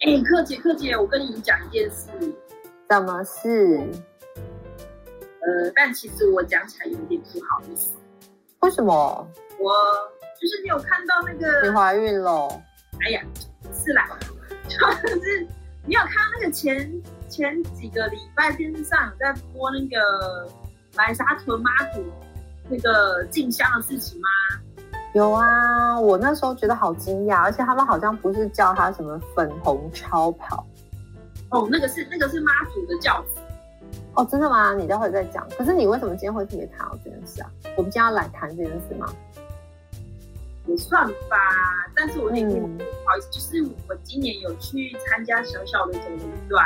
哎，柯姐，柯姐，我跟你讲一件事。什么事？呃，但其实我讲起来有点不好意思。为什么？我就是你有看到那个你怀孕了？哎呀，是啦，就是你有看到那个前前几个礼拜电视上有在播那个白沙屯妈祖那个进香的事情吗？有啊，我那时候觉得好惊讶，而且他们好像不是叫他什么粉红超跑，哦，那个是那个是妈祖的轿子，哦，真的吗？你待会再讲。可是你为什么今天会特别谈到这件事啊？我们今天要来谈这件事吗？也算吧，但是我那天不好意思，就是我今年有去参加小小的走一段，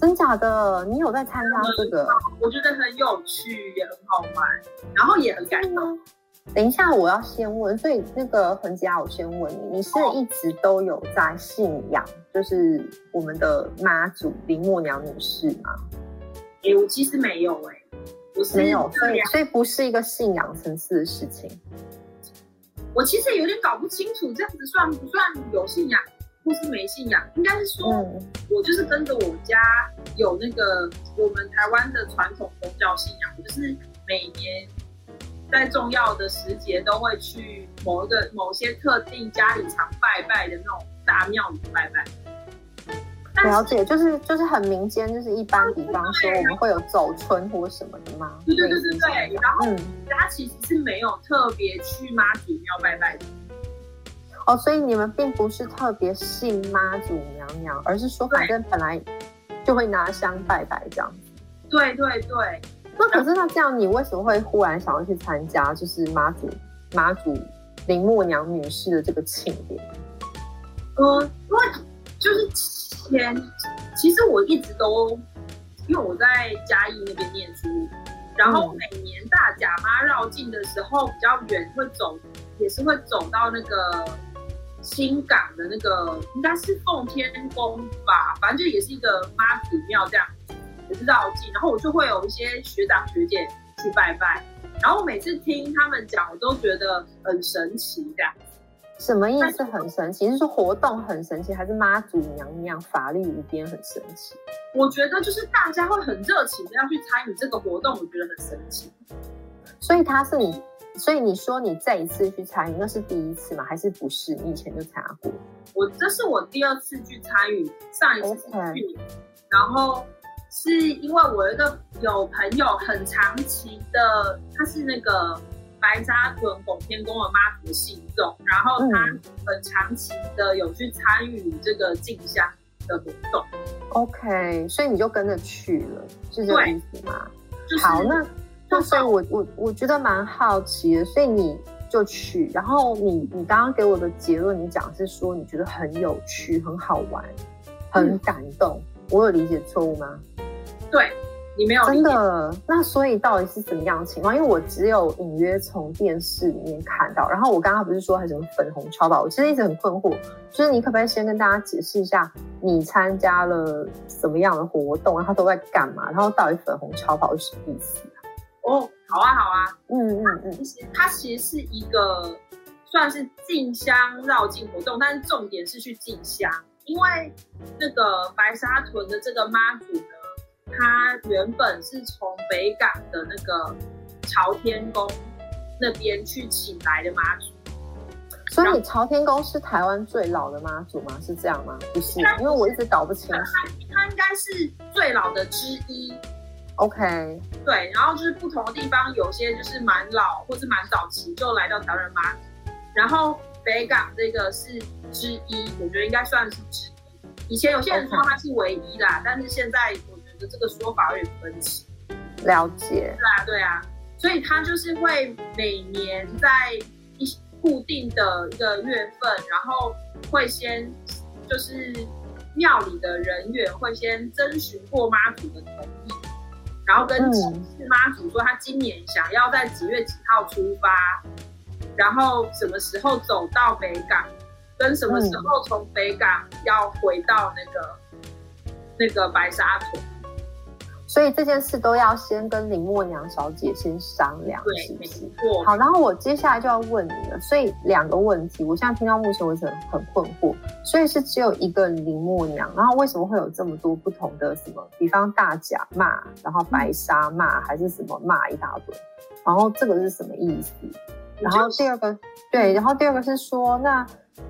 真假的？你有在参加这个？我觉得很有趣，也很好玩，然后也很感动。等一下，我要先问，所以那个恒佳，我先问你，你是一直都有在信仰，就是我们的妈祖林默娘女士吗？哎，我其实没有哎，我是没有，所以所以不是一个信仰层次的事情。我其实有点搞不清楚，这样子算不算有信仰，或是没信仰？应该是说，我就是跟着我家有那个我们台湾的传统宗教信仰，就是每年。在重要的时节，都会去某一个某些特定家里常拜拜的那种大庙里拜拜。了解，就是就是很民间，就是一般，比方说我们会有走春或什么的吗？对对对对对。然后他其实是没有特别去妈祖庙拜拜的。哦，所以你们并不是特别信妈祖娘娘，而是说反正本来就会拿香拜拜这样子。对对对。那可是那这样，你为什么会忽然想要去参加，就是妈祖妈祖林默娘女士的这个庆典？嗯，因为就是前，其实我一直都，因为我在嘉义那边念书，然后每年大甲妈绕境的时候比较远，会走，也是会走到那个新港的那个，应该是奉天宫吧，反正就也是一个妈祖庙这样。也是绕境，然后我就会有一些学长学姐去拜拜，然后我每次听他们讲，我都觉得很神奇。这样什么意思？很神奇？是说活动很神奇，还是妈祖娘娘法力无边很神奇？我觉得就是大家会很热情的要去参与这个活动，我觉得很神奇。所以他是你，所以你说你这一次去参与，那是第一次吗？还是不是？你以前就参加过？我这是我第二次去参与，上一次是去年，然后。是因为我一个有朋友很长期的，他是那个白沙屯拱天宫的妈祖信众，然后他很长期的有去参与这个进香的活动。OK，所以你就跟着去了，是这个意思吗？好，那那所以我我我觉得蛮好奇的，所以你就去，然后你你刚刚给我的结论，你讲是说你觉得很有趣、很好玩、很感动，我有理解错误吗？对你没有真的，那所以到底是怎么样的情况？因为我只有隐约从电视里面看到。然后我刚刚不是说还什么粉红超跑？我其实一直很困惑，就是你可不可以先跟大家解释一下，你参加了什么样的活动，然后都在干嘛？然后到底粉红超跑是什么意思啊？哦，好啊，好啊，嗯嗯嗯，其实它其实是一个算是进香绕境活动，但是重点是去进香，因为那个白沙屯的这个妈祖呢。他原本是从北港的那个朝天宫那边去请来的妈祖，所以朝天宫是台湾最老的妈祖吗？是这样吗？不是，因为我一直搞不清楚。它应该是最老的之一。OK，对，然后就是不同的地方，有些就是蛮老或是蛮早期就来到台湾妈祖，然后北港这个是之一，我觉得应该算是之一。以前有些人说它是唯一啦，但是现在。这个说法有点分歧，了解。对啊，对啊，所以他就是会每年在一固定的一个月份，然后会先就是庙里的人员会先征询过妈祖的同意，然后跟是妈祖说他今年想要在几月几号出发，然后什么时候走到北港，跟什么时候从北港要回到那个那个白沙屯。所以这件事都要先跟林默娘小姐先商量，是不是？好，然后我接下来就要问你了。所以两个问题，我现在听到目前为止很困惑。所以是只有一个林默娘，然后为什么会有这么多不同的什么？比方大甲骂，然后白沙骂，还是什么骂一大堆？然后这个是什么意思？然后第二个，对，然后第二个是说，那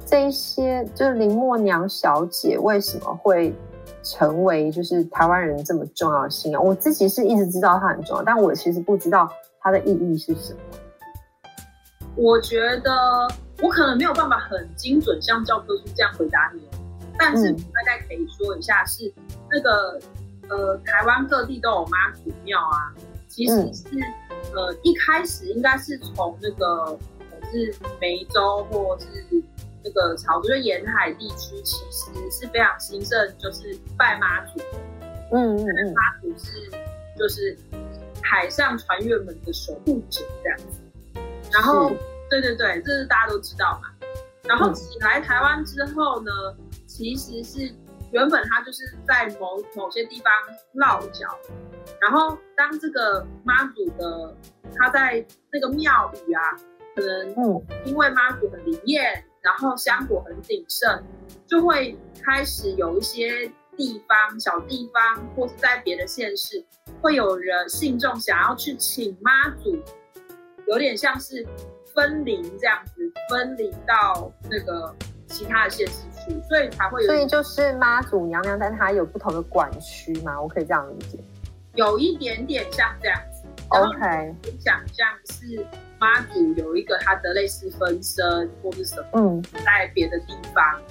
这些就是林默娘小姐为什么会？成为就是台湾人这么重要的信仰，我自己是一直知道它很重要，但我其实不知道它的意义是什么。我觉得我可能没有办法很精准像教科书这样回答你，但是大概可以说一下，是那个呃，台湾各地都有妈祖庙啊，其实是呃一开始应该是从那个是梅州或是。这个潮州沿海地区其实是非常兴盛，就是拜妈祖。嗯嗯嗯，妈祖是就是海上船员们的守护者这样子。然后，对对对，这是大家都知道嘛。然后起来台湾之后呢，其实是原本他就是在某某些地方落脚，然后当这个妈祖的他在那个庙宇啊，可能嗯，因为妈祖很灵验。然后香火很鼎盛，就会开始有一些地方小地方，或是在别的县市，会有人信众想要去请妈祖，有点像是分灵这样子，分灵到那个其他的县市去，所以才会有。所以就是妈祖娘娘，但她有不同的管区嘛，我可以这样理解。有一点点像这样子。OK，想象是。妈祖有一个他的类似分身或是什么，嗯，在别的地方，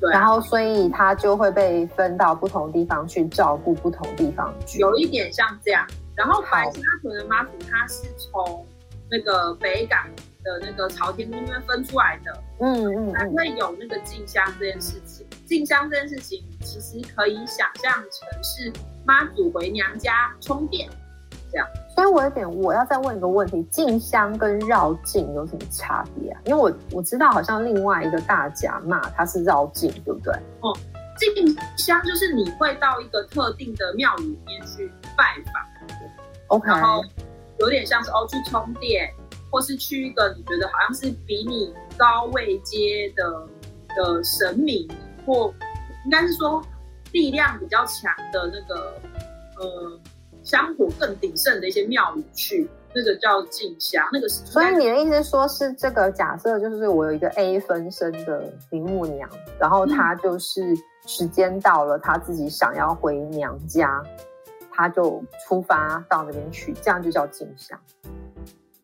对，然后所以他就会被分到不同地方去照顾不同地方去，有一点像这样。然后白沙屯的妈祖，他是从那个北港的那个朝天宫那边分出来的，嗯嗯，才会有那个进香这件事情。进香这件事情其实可以想象成是妈祖回娘家充电。所以，我有点，我要再问一个问题：进香跟绕境有什么差别啊？因为我我知道，好像另外一个大甲骂，它是绕境，对不对？哦，进香就是你会到一个特定的庙宇里面去拜访，OK，然后有点像是哦去充电，或是去一个你觉得好像是比你高位阶的的神明，或应该是说力量比较强的那个，呃。香火更鼎盛的一些庙宇去，那个叫进香，那个是。所以你的意思说是这个假设，就是我有一个 A 分身的林木娘，然后她就是时间到了，她自己想要回娘家，她就出发到那边去，这样就叫进香。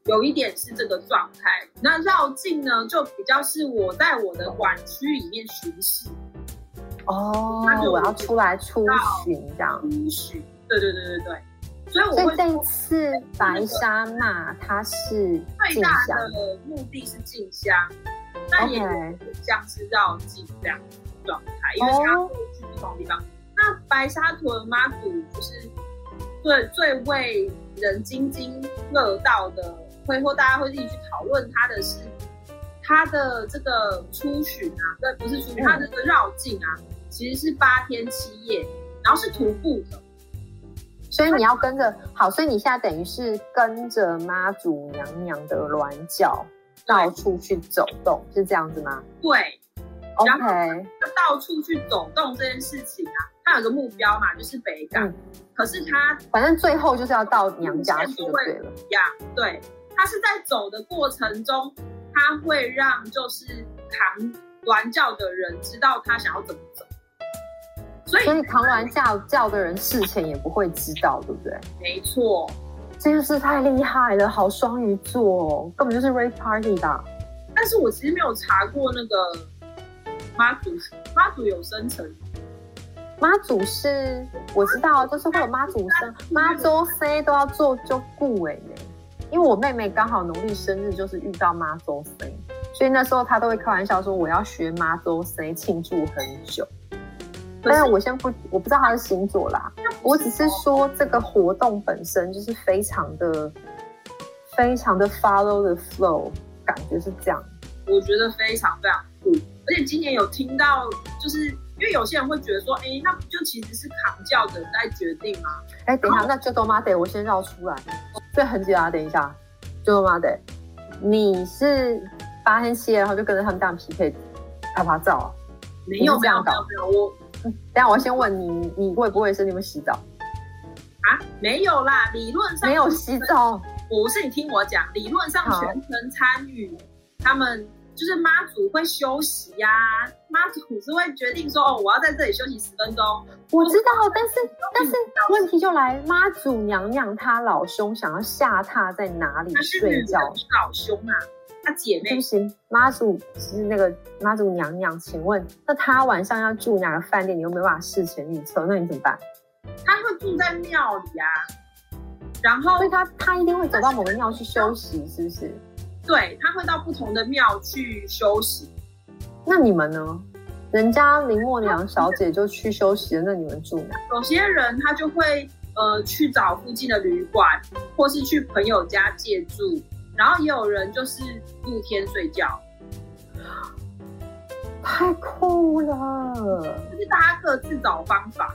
有一点是这个状态。那绕境呢，就比较是我在我的管区里面巡视。哦，那我要出来出巡这样。出巡，对对对对对。所以，所以这一次白沙那它是最大的目的是进香，那也像是绕境这样状态，因为它会去不同地方。那白沙屯妈祖就是最最为人津津乐道的，会或大家会一起去讨论它的是它的这个出巡啊，对，不是出巡，它这个绕境啊，其实是八天七夜，然后是徒步的。所以你要跟着好，所以你现在等于是跟着妈祖娘娘的銮轿到处去走动，是这样子吗？对，OK。到处去走动这件事情啊，它有个目标嘛，就是北港。可是它反正最后就是要到娘家去就对了。呀，对，它是在走的过程中，它会让就是扛銮轿的人知道他想要怎么走。所以扛完轿轿的人事前也不会知道，对不对？没错，这就是太厉害了，好双鱼座哦，根本就是 race party 的。但是我其实没有查过那个妈祖，妈祖有生辰。妈祖是我知道，就是会有妈祖生，妈周 C 都要做就顾哎因为我妹妹刚好农历生日就是遇到妈周 C，所以那时候她都会开玩笑说我要学妈周 C 庆祝很久。但是我先不，我不知道他的星座啦。我只是说这个活动本身就是非常的、非常的 follow the flow，感觉是这样。我觉得非常非常酷，而且今年有听到，就是因因为有些人会觉得说，哎，那不就其实是扛教的在决定吗？哎，等一下，那就多妈得我先绕出来，这很简单。等一下，就多妈得，你是八天七夜，然后就跟着他们这样匹配拍拍照啊？没有这样搞，没有我。等下我先问你，你会不会是你们洗澡？啊，没有啦，理论上没有洗澡。不是你听我讲，理论上全程参与，他们就是妈祖会休息呀，妈祖是会决定说，哦，我要在这里休息十分钟。我知道，但是但是问题就来，妈祖娘娘她老兄想要下榻在哪里睡觉？老兄啊，他姐妹不行。妈祖是那个妈祖娘娘，请问那他晚上要住哪个饭店？你又没办法事前预测，那你怎么办？他会住在庙里啊，然后所以他他一定会走到某个庙去休息，是不是？对，他会到不同的庙去休息。那你们呢？人家林默娘小姐就去休息了，那你们住哪？有些人他就会呃去找附近的旅馆，或是去朋友家借住，然后也有人就是露天睡觉。太酷了！就是大家各自找方法。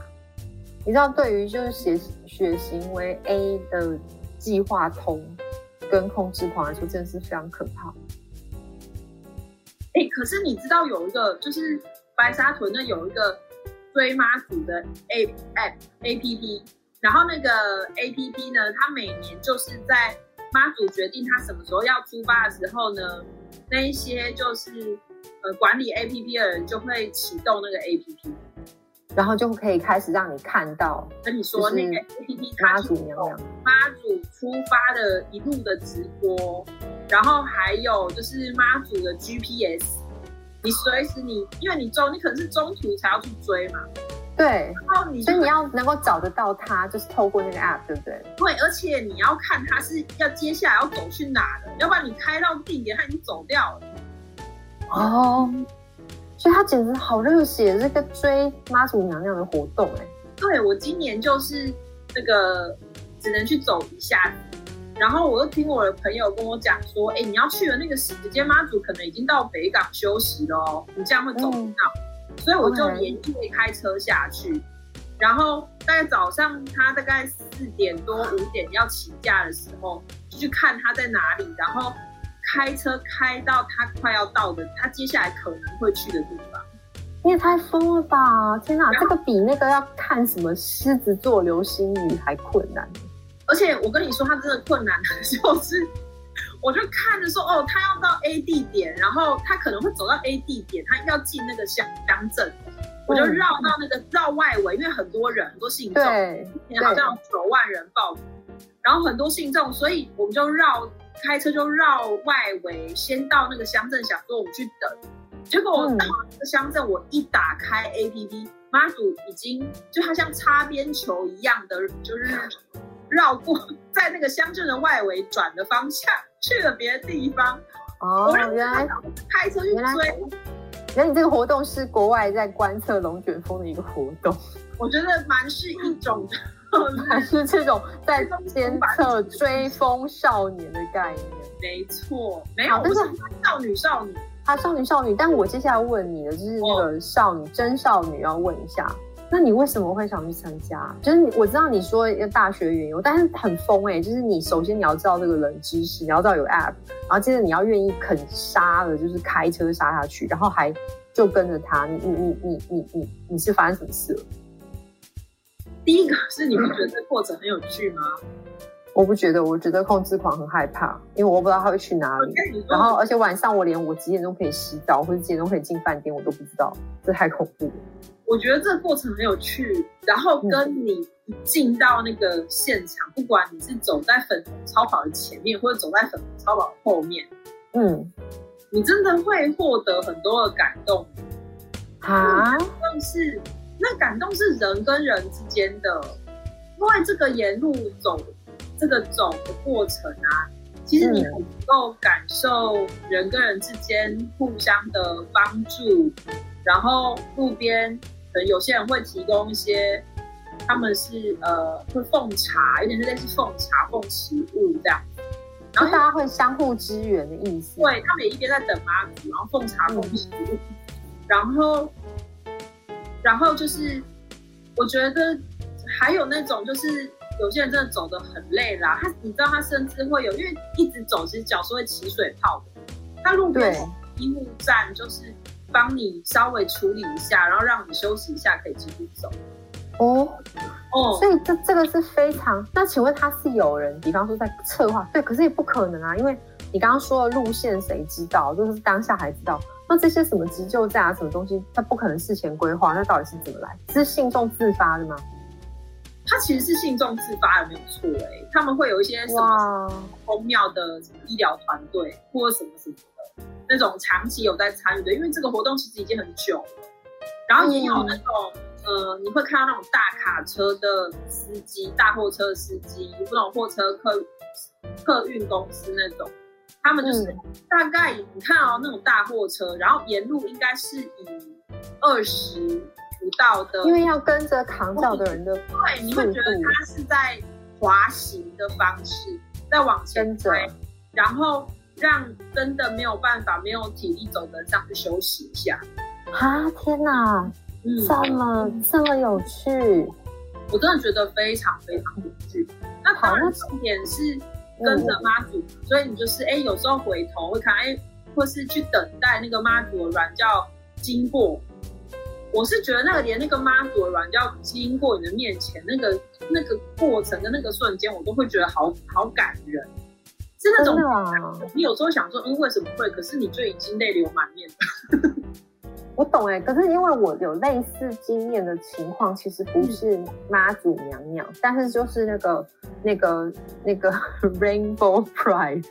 你知道，对于就是血血型为 A 的计划通跟控制狂来说，真的是非常可怕。哎，可是你知道有一个就是白沙屯那有一个追妈祖的 A App A P P，然后那个 A P P 呢，它每年就是在妈祖决定他什么时候要出发的时候呢，那一些就是呃管理 A P P 的人就会启动那个 A P P。然后就可以开始让你看到，跟你说那个 A P P 妈祖娘娘。妈祖出发的一路的直播，然后还有就是妈祖的 G P S，你随时你因为你中你可能是中途才要去追嘛，对，然后你所以你要能够找得到他，就是透过那个 App，对不对？对，而且你要看他是要接下来要走去哪的，要不然你开到地点他已经走掉了。哦。所以他简直好热血，这个追妈祖娘娘的活动哎。对我今年就是那个只能去走一下，然后我又听我的朋友跟我讲说，哎，你要去的那个时间，妈祖可能已经到北港休息了，你这样会走不到。所以我就连夜开车下去，然后大概早上他大概四点多五点要起驾的时候，就去看他在哪里，然后。开车开到他快要到的，他接下来可能会去的地方。你也太疯了吧！天哪，这个比那个要看什么狮子座流星雨还困难。而且我跟你说，他真的困难的就是，我就看着说，哦，他要到 A 地点，然后他可能会走到 A 地点，他要进那个乡乡镇，我就绕到那个绕外围，因为很多人，很多信众，对，好像九万人报名，然后很多信众，所以我们就绕。开车就绕外围，先到那个乡镇，想说我们去等。结果我到那个乡镇，我一打开 APP，妈祖已经就他像擦边球一样的，就是绕过 在那个乡镇的外围转的方向去了别的地方。哦，原来开车去追。原来你这个活动是国外在观测龙卷风的一个活动。我觉得蛮是一种。还 是这种在监测追风少年的概念，没错，没有，但是少女少女，她少女少女。但我接下来问你的就是那个少女真少女，要问一下，那你为什么会想去参加？就是我知道你说要大学原由，但是很疯哎，就是你首先你要知道这个冷知识，你要知道有 app，然后接着你要愿意肯杀的，就是开车杀下去，然后还就跟着他，你你你你你你你是发生什么事了？第一个是你不觉得这过程很有趣吗？我不觉得，我觉得控制狂很害怕，因为我不知道他会去哪里。然后，而且晚上我连我几点钟可以洗澡或者几点钟可以进饭店，我都不知道，这太恐怖了。我觉得这个过程很有趣，然后跟你一进到那个现场，不管你是走在粉红超跑的前面，或者走在粉红超跑的后面，嗯，你真的会获得很多的感动啊！但是。那感动是人跟人之间的，因为这个沿路走，这个走的过程啊，其实你能够感受人跟人之间互相的帮助，然后路边可能有些人会提供一些，他们是呃会奉茶，有点类似奉茶奉食物这样，然后大家会相互支援的意思。对他们也一边在等妈祖，然后奉茶奉食物，然后。然后就是我觉得还有那种就是有些人真的走得很累啦，他你知道他甚至会有，因为一直走其实脚是会起水泡的，他路边医务站就是帮你稍微处理一下，然后让你休息一下可以继续走。哦哦，所以这这个是非常。那请问他是有人，比方说在策划？对，可是也不可能啊，因为你刚刚说的路线谁知道？就是当下还知道。那这些什么急救站啊，什么东西，他不可能事前规划，那到底是怎么来？是信众自发的吗？他其实是信众自发的，没有错哎。他们会有一些什么公庙的什么医疗团队，或者什么什么的，那种长期有在参与的，因为这个活动其实已经很久了。然后也有那种。呃，你会看到那种大卡车的司机、大货车的司机，那种货车客客运公司那种，他们就是大概你看哦，那种大货车，然后沿路应该是以二十不到的，因为要跟着扛轿的人的，对，你会觉得他是在滑行的方式在往前走，然后让真的没有办法、没有体力走的上去休息一下。啊，天哪！这么这么有趣，我真的觉得非常非常有趣。那当然重点是跟着妈祖，所以你就是哎，有时候回头会看哎，或是去等待那个妈祖的软教经过。我是觉得那个连那个妈祖的软教经过你的面前，那个那个过程的那个瞬间，我都会觉得好好感人，是那种你有时候想说嗯为什么会，可是你就已经泪流满面。我懂哎，可是因为我有类似经验的情况，其实不是妈祖娘娘，但是就是那个那个那个 Rainbow Pride，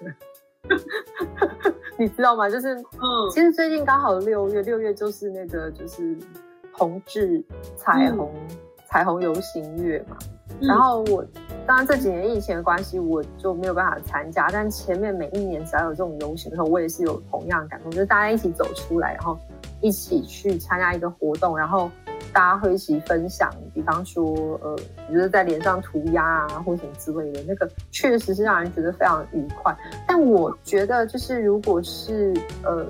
你知道吗？就是嗯，其实最近刚好六月，六月就是那个就是同志彩虹彩虹游行月嘛。然后我当然这几年疫情的关系，我就没有办法参加，但前面每一年只要有这种游行的时候，我也是有同样感动，就是大家一起走出来，然后。一起去参加一个活动，然后大家会一起分享，比方说，呃，比如在脸上涂鸦啊，或什么之类的，那个确实是让人觉得非常愉快。但我觉得，就是如果是呃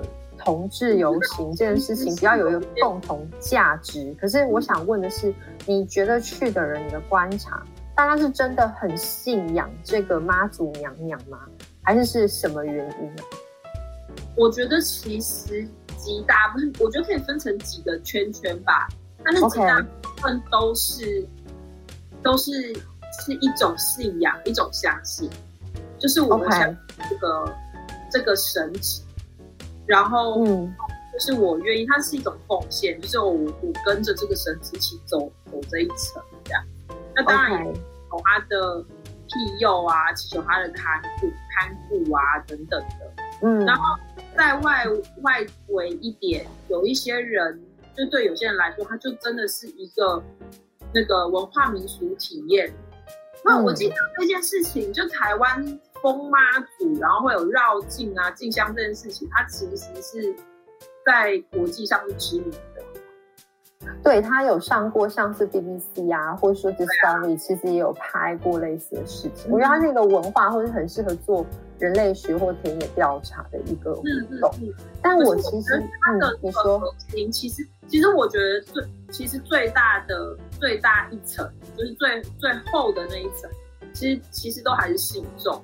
同志游行这件事情，比较有一个共同价值。可是我想问的是，你觉得去的人，你的观察，大家是真的很信仰这个妈祖娘娘吗？还是是什么原因呢？我觉得其实。极大不是，我觉得可以分成几个圈圈吧。但是极大部分都是都是是一种信仰，一种相信，就是我们想这个这个神旨。然后，嗯，就是我愿意，它是一种奉献，就是我我跟着这个神旨一起走走这一层这样。那当然有他的庇佑啊，祈求他的看护看护啊等等的。嗯，然后。在外外围一点，有一些人，就对有些人来说，他就真的是一个那个文化民俗体验。那我记得这件事情，就台湾封妈祖，然后会有绕境啊、进香这件事情，它其实是在国际上是知名的。对他有上过像是 BBC 啊，或者说 Discovery，其实也有拍过类似的事情。我觉得它是一个文化，或者很适合做人类学或田野调查的一个活动。但我其实它的你说，其实其实我觉得最其实最大的最大一层，就是最最厚的那一层，其实其实都还是信众，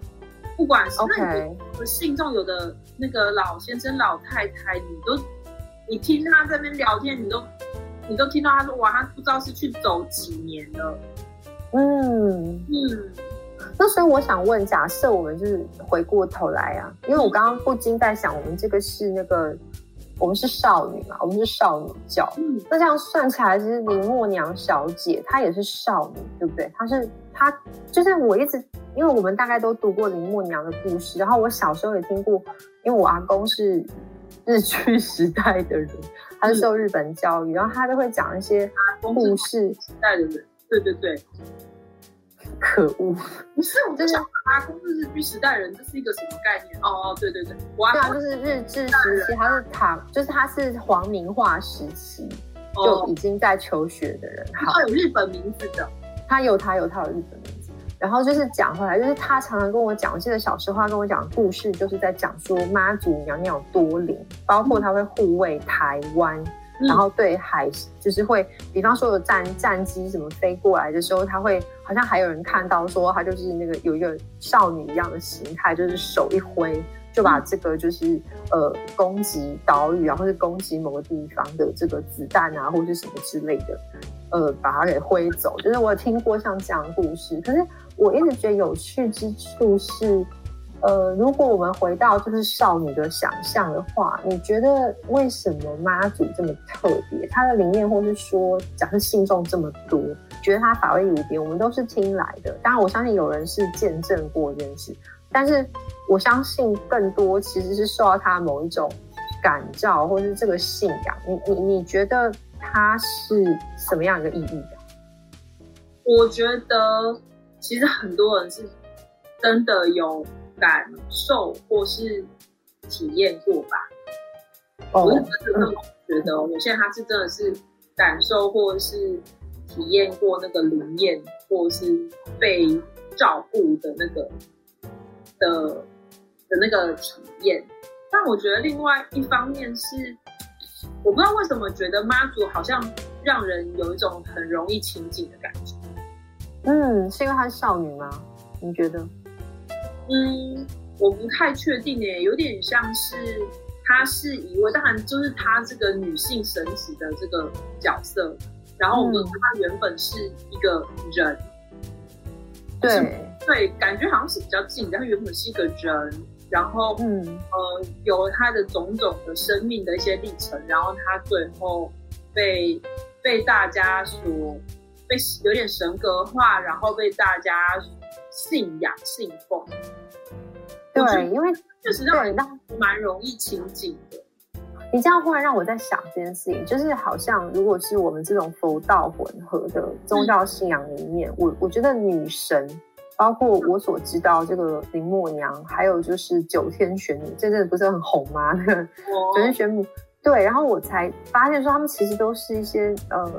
不管是那你的信众，有的那个老先生老太太，你都你听他这边聊天，你都。你都听到他说哇，他不知道是去走几年了。嗯嗯，那所以我想问，假设我们就是回过头来啊，因为我刚刚不禁在想，我们这个是那个，我们是少女嘛，我们是少女教。嗯，那这样算起来，其实林默娘小姐她也是少女，对不对？她是她就是我一直，因为我们大概都读过林默娘的故事，然后我小时候也听过，因为我阿公是日据时代的人。他是受日本教育，然后他都会讲一些故事。时代的人，对对对，可恶！不是，我就想阿公是日据时代人，这是一个什么概念？哦哦，对对对，我对啊，就是日治时期，他是唐，就是他是皇民化时期就已经在求学的人。他有日本名字的，他有他有他有日本名字。然后就是讲回来，就是他常常跟我讲，我记得小时候他跟我讲故事，就是在讲说妈祖娘娘有多灵，包括他会护卫台湾，然后对海就是会，比方说有战战机什么飞过来的时候，他会好像还有人看到说他就是那个有一个少女一样的形态，就是手一挥就把这个就是呃攻击岛屿啊，或是攻击某个地方的这个子弹啊，或是什么之类的，呃把它给挥走。就是我听过像这样的故事，可是我一直觉得有趣之处是。呃，如果我们回到就是少女的想象的话，你觉得为什么妈祖这么特别？他的理念，或是说，假设信众这么多，觉得他法力无边，我们都是听来的。当然，我相信有人是见证过这件事，但是我相信更多其实是受到他某一种感召，或是这个信仰。你你你觉得他是什么样一个意义？我觉得其实很多人是真的有。感受或是体验过吧，我是真的觉得，有些人他是真的是感受或是体验过那个灵验，或是被照顾的那个的的那个体验。但我觉得另外一方面是，我不知道为什么觉得妈祖好像让人有一种很容易亲近的感觉。嗯，是因为她是少女吗？你觉得？嗯，我不太确定诶，有点像是她是一位，当然就是她这个女性神职的这个角色，然后我们她原本是一个人，对。对，感觉好像是比较近，但她原本是一个人，然后嗯。呃，有她的种种的生命的一些历程，然后她最后被被大家所被有点神格化，然后被大家。信仰信奉，对，因为确实让人蛮容易亲近的。你这样忽然让我在想这件事情，就是好像如果是我们这种佛道混合的宗教信仰里面，我我觉得女神，包括我所知道这个林默娘，还有就是九天玄女，这阵子不是很红吗？九天玄母，对，然后我才发现说，他们其实都是一些呃。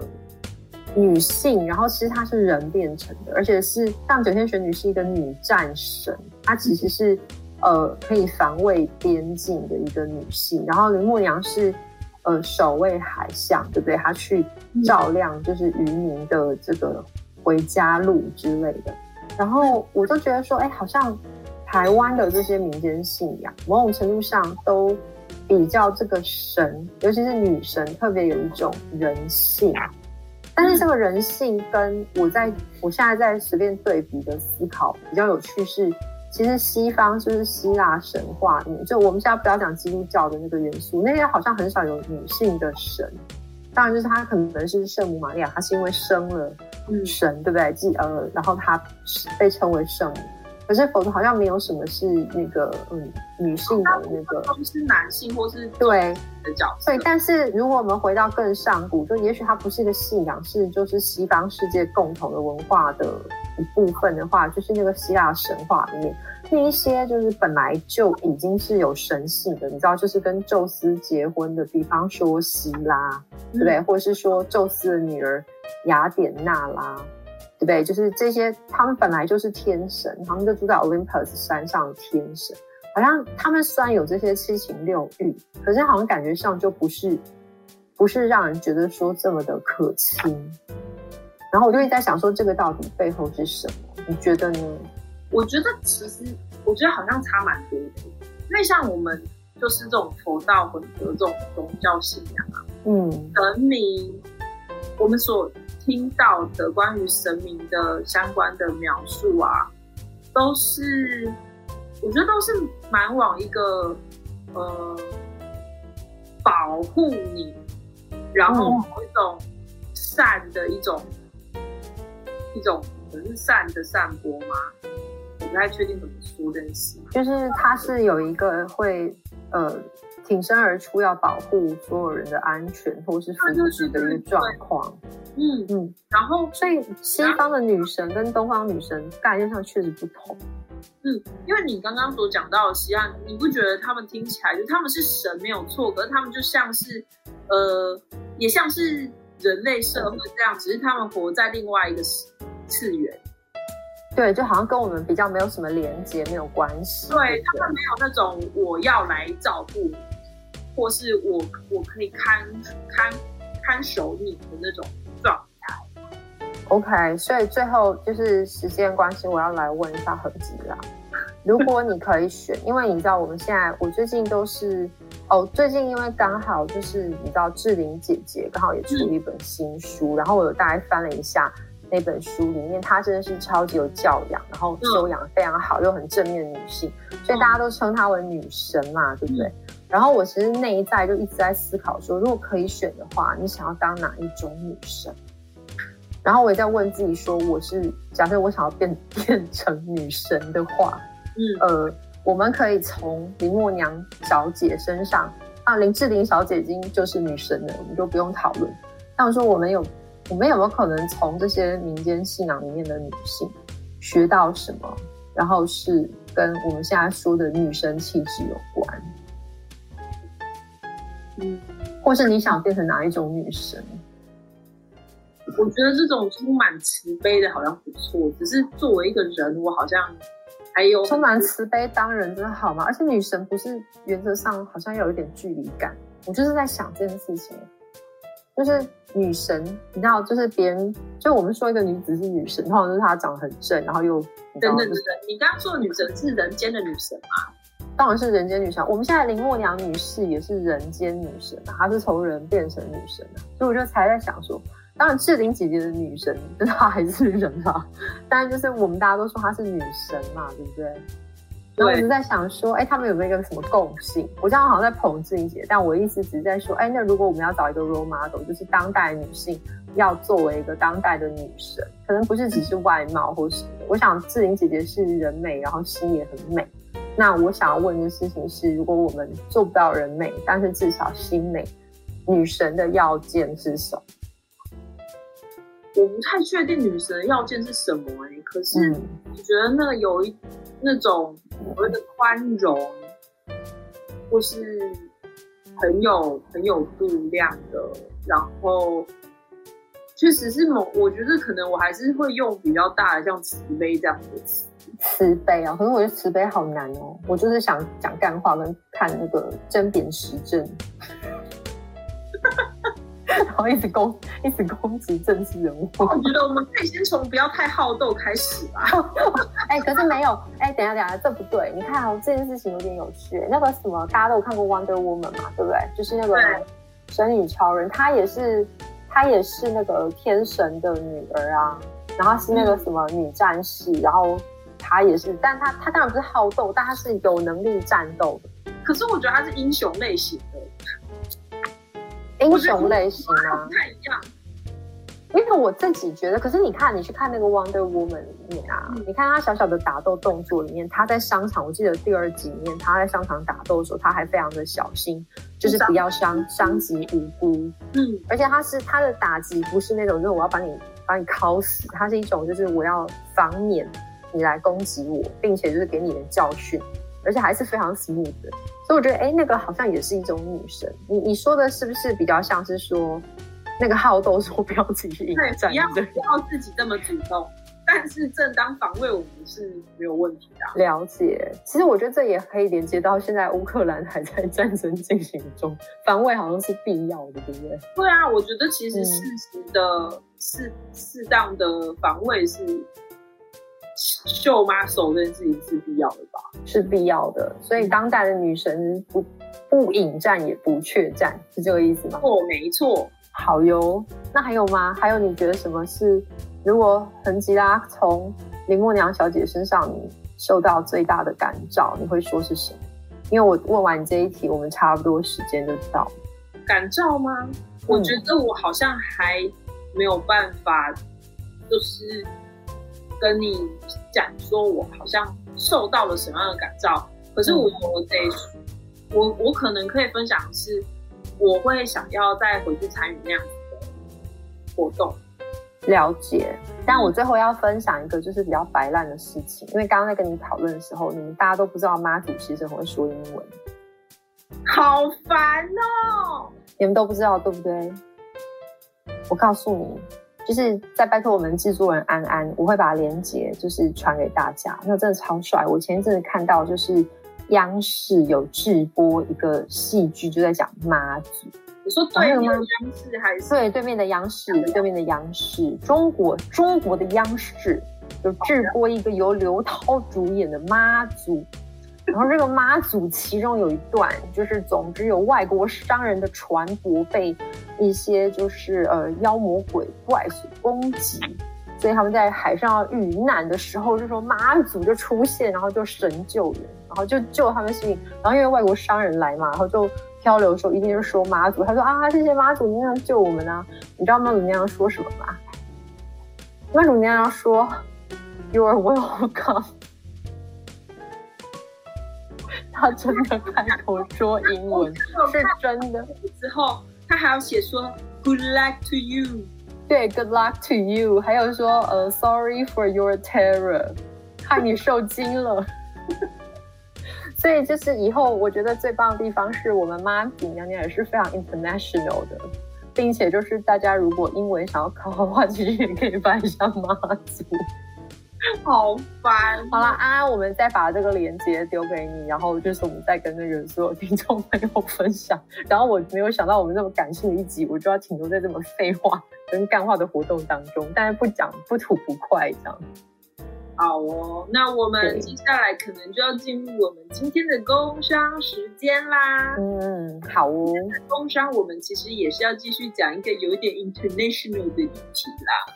女性，然后其实她是人变成的，而且是像九天玄女是一个女战神，她其实是呃可以防卫边境的一个女性。然后林默娘是呃守卫海象，对不对？她去照亮就是渔民的这个回家路之类的。然后我就觉得说，哎，好像台湾的这些民间信仰，某种程度上都比较这个神，尤其是女神，特别有一种人性。但是这个人性跟我在我现在在随便对比的思考比较有趣是，其实西方就是希腊神话里面，就我们现在不要讲基督教的那个元素，那些好像很少有女性的神。当然就是她可能是圣母玛利亚，她是因为生了神，对不对？继呃，然后她被称为圣母。可是否则好像没有什么是那个嗯女性的那个，都是男性或是对的角色。对，但是如果我们回到更上古，就也许它不是一个信仰，是就是西方世界共同的文化的一部分的话，就是那个希腊神话里面那一些就是本来就已经是有神性的，你知道，就是跟宙斯结婚的，比方说希拉，对不对？或者是说宙斯的女儿雅典娜拉。对不对？就是这些，他们本来就是天神，他们就住在 Olympus 山上的天神。好像他们虽然有这些七情六欲，可是好像感觉上就不是，不是让人觉得说这么的可亲。然后我就一直在想说，这个到底背后是什么？你觉得呢？我觉得其实，我觉得好像差蛮多的。因为像我们就是这种佛道混合这种宗教信仰啊，嗯，神明，我们所。听到的关于神明的相关的描述啊，都是我觉得都是蛮往一个呃保护你，然后某一种善的一种一种可能是善的散播吗？我不太确定怎么说这件事。就是他是有一个会呃挺身而出要保护所有人的安全或是福祉的一个状况。嗯嗯，然后所以西方的女神跟东方女神概念上确实不同。嗯，因为你刚刚所讲到的西岸，你不觉得他们听起来就他们是神没有错，可是他们就像是呃，也像是人类社会这样，只是他们活在另外一个次元。对，就好像跟我们比较没有什么连接，没有关系。对他们没有那种我要来照顾，或是我我可以看看看守你的那种状态。OK，所以最后就是时间关系，我要来问一下何吉啦。如果你可以选，因为你知道我们现在，我最近都是哦，最近因为刚好就是你知道志玲姐姐刚好也出了一本新书，然后我有大概翻了一下那本书里面，她真的是超级有教养，然后修养非常好，又很正面的女性，所以大家都称她为女神嘛，对不对？然后我其实那一代就一直在思考说，如果可以选的话，你想要当哪一种女神？然后我也在问自己说，我是假设我想要变 变成女神的话。嗯，呃，我们可以从林默娘小姐身上啊，林志玲小姐已经就是女神了，我们就不用讨论。但我说，我们有，我们有没有可能从这些民间信仰里面的女性学到什么？然后是跟我们现在说的女神气质有关？嗯，或是你想变成哪一种女神？我觉得这种充满慈悲的，好像不错。只是作为一个人，我好像。还有充满慈悲当人真的好吗？而且女神不是原则上好像有一点距离感。我就是在想这件事情，就是女神，你知道，就是别人就我们说一个女子是女神，通常就是她长得很正，然后又真的真的。你刚刚说的女神是人间的女神吗？当然是人间女神。我们现在林默娘女士也是人间女神啊，她是从人变成女神啊，所以我就才在想说。当然，志玲姐姐的女神，她还是人啊。当然，就是我们大家都说她是女神嘛，对不对？然后我就在想说，哎，他们有没有一个什么共性？我这样好像在捧志玲姐，但我意思只是在说，哎，那如果我们要找一个 role model，就是当代女性要作为一个当代的女神，可能不是只是外貌或什么。我想志玲姐姐是人美，然后心也很美。那我想要问的事情是，如果我们做不到人美，但是至少心美，女神的要件是什么？我不太确定女神的要件是什么哎，可是我觉得那个有一那种所谓的宽容，或是很有很有度量的，然后确实是某，我觉得可能我还是会用比较大的像慈悲这样的词，慈悲啊，可是我觉得慈悲好难哦，我就是想讲干话跟看那个针砭时政。然后一直攻，一直攻击政治人物。我觉得我们可以先从不要太好斗开始吧。哎，可是没有，哎，等下等下，这不对。你看哦，这件事情有点有趣。那个什么，大家都有看过《Wonder Woman》嘛，对不对？就是那个神女超人，她也是，她也是那个天神的女儿啊。然后是那个什么女战士，然后她也是，但他他当然不是好斗，但他是有能力战斗的。可是我觉得他是英雄类型的。英雄类型啊，不太一样。因为我自己觉得，可是你看，你去看那个《Wonder Woman》里面啊，你看他小小的打斗动作里面，他在商场，我记得第二集里面，他在商场打斗的时候，他还非常的小心，就是不要伤伤及无辜。嗯，而且他是他的打击不是那种，就是我要把你把你敲死，他是一种就是我要防免你来攻击我，并且就是给你的教训，而且还是非常 smooth 的。所以我觉得，哎，那个好像也是一种女神。你你说的是不是比较像是说，那个好斗说不要自己去应战，不要不要自己这么主动，但是正当防卫我们是没有问题的。了解，其实我觉得这也可以连接到现在乌克兰还在战争进行中，防卫好像是必要的，对不对？对啊，我觉得其实适时的适适当的防卫是。秀妈手这件事情是必要的吧？是必要的，所以当代的女神不不引战也不怯战，是这个意思吗？错，没错。好哟，那还有吗？还有你觉得什么是如果恒吉拉从林默娘小姐身上你受到最大的感召，你会说是什么？因为我问完你这一题，我们差不多时间就到。感召吗？我觉得我好像还没有办法，就是。跟你讲说，我好像受到了什么样的感召？可是我我得，我我可能可以分享是，我会想要再回去参与那样子的活动。了解，但我最后要分享一个就是比较白烂的事情，因为刚刚在跟你讨论的时候，你们大家都不知道妈祖其实很会说英文，好烦哦！你们都不知道对不对？我告诉你。就是在拜托我们制作人安安，我会把链接就是传给大家。那真的超帅！我前一阵子看到，就是央视有直播一个戏剧，就在讲妈祖。你说对面的央视还是对对面的央视？对面的央视，中国中国的央视有直播一个由刘涛主演的妈祖。然后这个妈祖其中有一段，就是总之有外国商人的船舶被一些就是呃妖魔鬼怪所攻击，所以他们在海上遇难的时候，就说妈祖就出现，然后就神救人，然后就救他们性命。然后因为外国商人来嘛，然后就漂流的时候一定就说妈祖，他说啊谢谢妈祖娘娘救我们啊！你知道妈祖娘娘说什么吗？妈祖娘娘说，You are welcome。他真的开口说英文，是真的。之后他还要写说 “Good luck to you”，对，“Good luck to you”，还有说呃 “Sorry for your terror”，害你受惊了。所以就是以后我觉得最棒的地方是我们妈祖娘娘也是非常 international 的，并且就是大家如果英文想要考的话，其实也可以拜一下妈祖。好烦！好了，安安，我们再把这个链接丢给你，然后就是我们再跟那个所有听众朋友分享。然后我没有想到我们这么感性的一集，我就要停留在这么废话跟干话的活动当中，但是不讲不吐不快这样。好哦，那我们接下来可能就要进入我们今天的工商时间啦。嗯，好哦。工商我们其实也是要继续讲一个有一点 international 的议题啦。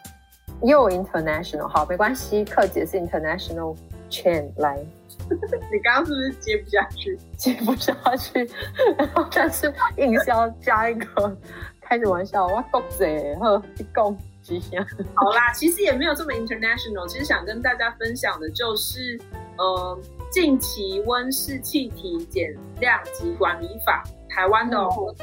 又 international 好，没关系，克姐是 international chain 来。你刚刚是不是接不下去？接不下去，然后但是硬是要加一个开着玩笑，我国姐呵，一共几下。好啦，其实也没有这么 international。其实想跟大家分享的就是，呃，近期温室气体减量及管理法，台湾的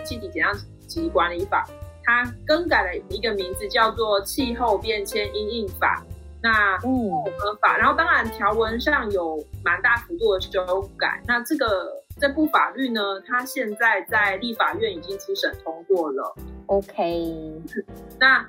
气体减量及管理法。它更改了一个名字，叫做《气候变迁因应法》。那嗯，合法。然后当然条文上有蛮大幅度的修改。那这个这部法律呢，它现在在立法院已经初审通过了。OK。那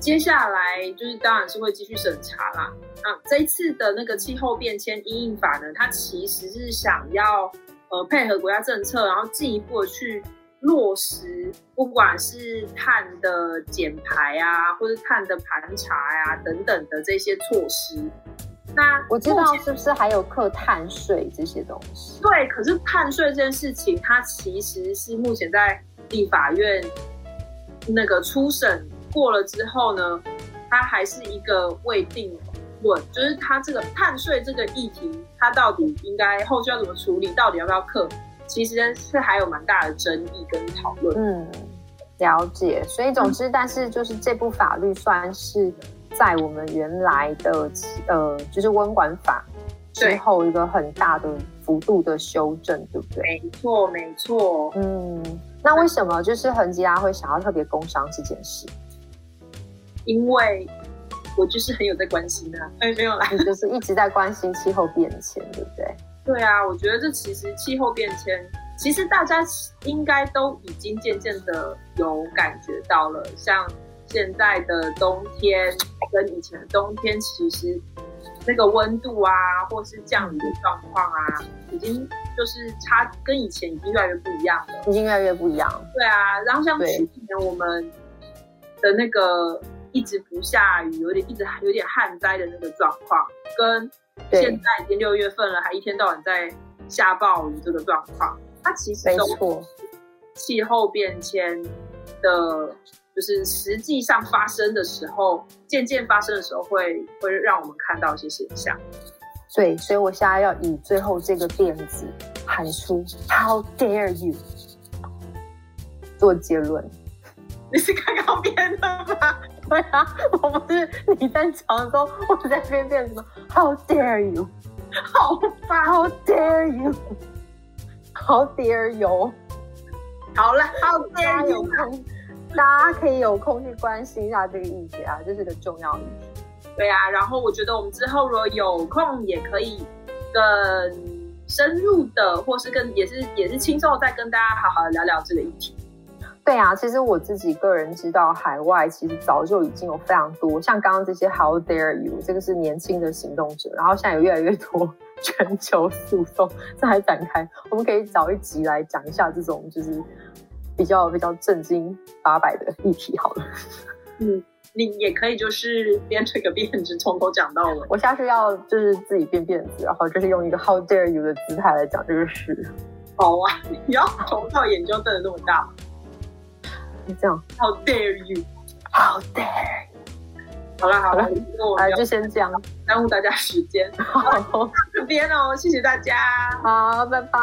接下来就是当然是会继续审查啦。那这一次的那个气候变迁因应法呢，它其实是想要呃配合国家政策，然后进一步的去。落实不管是碳的减排啊，或者碳的盘查呀等等的这些措施，那我知道是不是还有课碳税这些东西？对，可是碳税这件事情，它其实是目前在立法院那个初审过了之后呢，它还是一个未定论，就是它这个碳税这个议题，它到底应该后续要怎么处理，到底要不要克？其实是还有蛮大的争议跟讨论。嗯，了解。所以总之，但是就是这部法律算是在我们原来的呃，就是温管法之后一个很大的幅度的修正，对不对？没错，没错。嗯，那为什么就是恒吉拉会想要特别工商这件事？因为我就是很有在关心啊。哎，没有啦，你就是一直在关心气候变迁，对不对？对啊，我觉得这其实气候变迁，其实大家应该都已经渐渐的有感觉到了。像现在的冬天跟以前的冬天，其实那个温度啊，或是降雨的状况啊，已经就是差跟以前已经越来越不一样了。已经越来越不一样。对啊，然后像去年我们的那个一直不下雨，有点一直有点旱灾的那个状况，跟。现在已经六月份了，还一天到晚在下暴雨，这个状况，它其实没错，气候变迁的，就是实际上发生的时候，渐渐发生的时候，会会让我们看到一些现象。对，所以我现在要以最后这个辫子喊出 “How dare you” 做结论。你是刚刚编的吗？对啊，我不是你在讲的时候，我在边变什么？How dare you？好烦！How dare you？How dare you？好了，How dare you？大家可以有空去关心一下这个议题啊，这是个重要议题。对啊，然后我觉得我们之后如果有空，也可以更深入的，或是更也是也是轻松的再跟大家好好的聊聊这个议题。对啊，其实我自己个人知道，海外其实早就已经有非常多像刚刚这些 How dare you，这个是年轻的行动者，然后现在有越来越多 全球诉讼，这还展开，我们可以找一集来讲一下这种就是比较比较震惊八百的议题好了。嗯，你也可以就是编这个辫子，从头讲到尾。我下次要就是自己编辫子，然后就是用一个 How dare you 的姿态来讲这个事。好啊，你要从到眼睛瞪得那么大这样，How dare you？How dare？好了好了，哎，就先这样，耽误大家时间。好，这边哦，谢谢大家。好，拜拜。